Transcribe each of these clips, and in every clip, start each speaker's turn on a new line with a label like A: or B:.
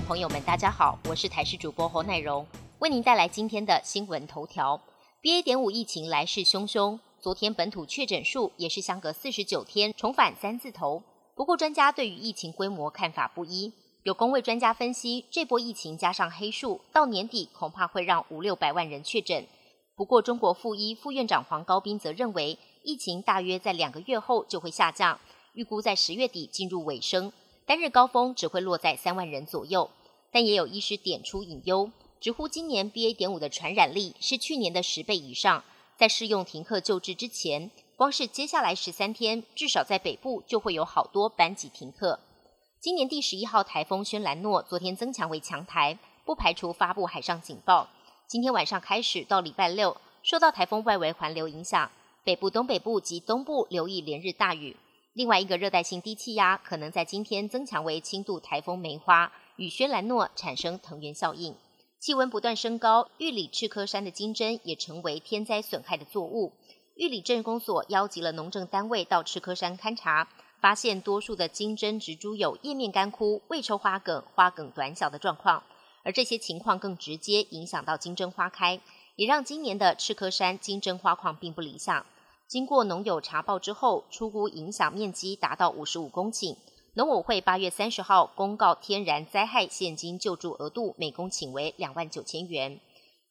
A: 朋友们，大家好，我是台视主播侯乃荣，为您带来今天的新闻头条。BA. 点五疫情来势汹汹，昨天本土确诊数也是相隔四十九天重返三字头。不过，专家对于疫情规模看法不一。有工位专家分析，这波疫情加上黑数，到年底恐怕会让五六百万人确诊。不过，中国副医副院长黄高斌则认为，疫情大约在两个月后就会下降，预估在十月底进入尾声。单日高峰只会落在三万人左右，但也有医师点出隐忧，直呼今年 BA. 点五的传染力是去年的十倍以上。在适用停课救治之前，光是接下来十三天，至少在北部就会有好多班级停课。今年第十一号台风轩兰诺昨天增强为强台，不排除发布海上警报。今天晚上开始到礼拜六，受到台风外围环流影响，北部、东北部及东部留意连日大雨。另外一个热带性低气压可能在今天增强为轻度台风梅花，与轩兰诺产生藤原效应。气温不断升高，玉里赤科山的金针也成为天灾损害的作物。玉里镇公所邀集了农政单位到赤科山勘察，发现多数的金针植株有叶面干枯、未抽花梗、花梗短小的状况，而这些情况更直接影响到金针花开，也让今年的赤科山金针花况并不理想。经过农友查报之后，出估影响面积达到五十五公顷。农委会八月三十号公告，天然灾害现金救助额度每公顷为两万九千元。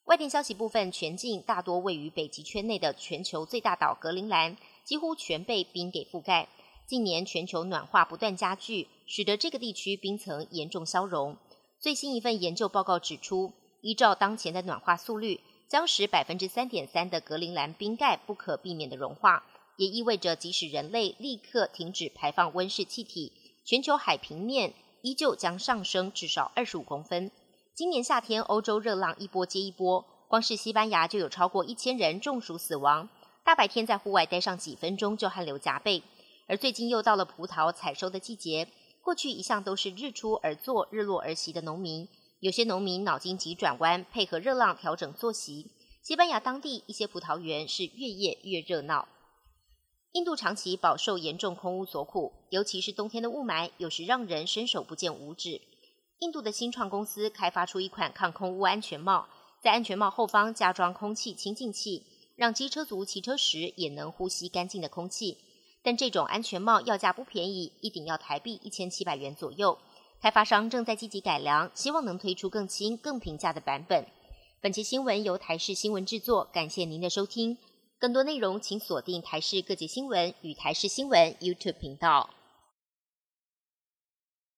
A: 外电消息部分，全境大多位于北极圈内的全球最大岛格陵兰，几乎全被冰给覆盖。近年全球暖化不断加剧，使得这个地区冰层严重消融。最新一份研究报告指出，依照当前的暖化速率。将使百分之三点三的格陵兰冰盖不可避免的融化，也意味着即使人类立刻停止排放温室气体，全球海平面依旧将上升至少二十五公分。今年夏天欧洲热浪一波接一波，光是西班牙就有超过一千人中暑死亡。大白天在户外待上几分钟就汗流浃背。而最近又到了葡萄采收的季节，过去一向都是日出而作日落而息的农民。有些农民脑筋急转弯，配合热浪调整作息。西班牙当地一些葡萄园是越夜越热闹。印度长期饱受严重空污所苦，尤其是冬天的雾霾，有时让人伸手不见五指。印度的新创公司开发出一款抗空污安全帽，在安全帽后方加装空气清净器，让机车族骑车时也能呼吸干净的空气。但这种安全帽要价不便宜，一顶要台币一千七百元左右。开发商正在积极改良，希望能推出更新、更平价的版本。本期新闻由台视新闻制作，感谢您的收听。更多内容请锁定台视各界新闻与台视新闻 YouTube 频道。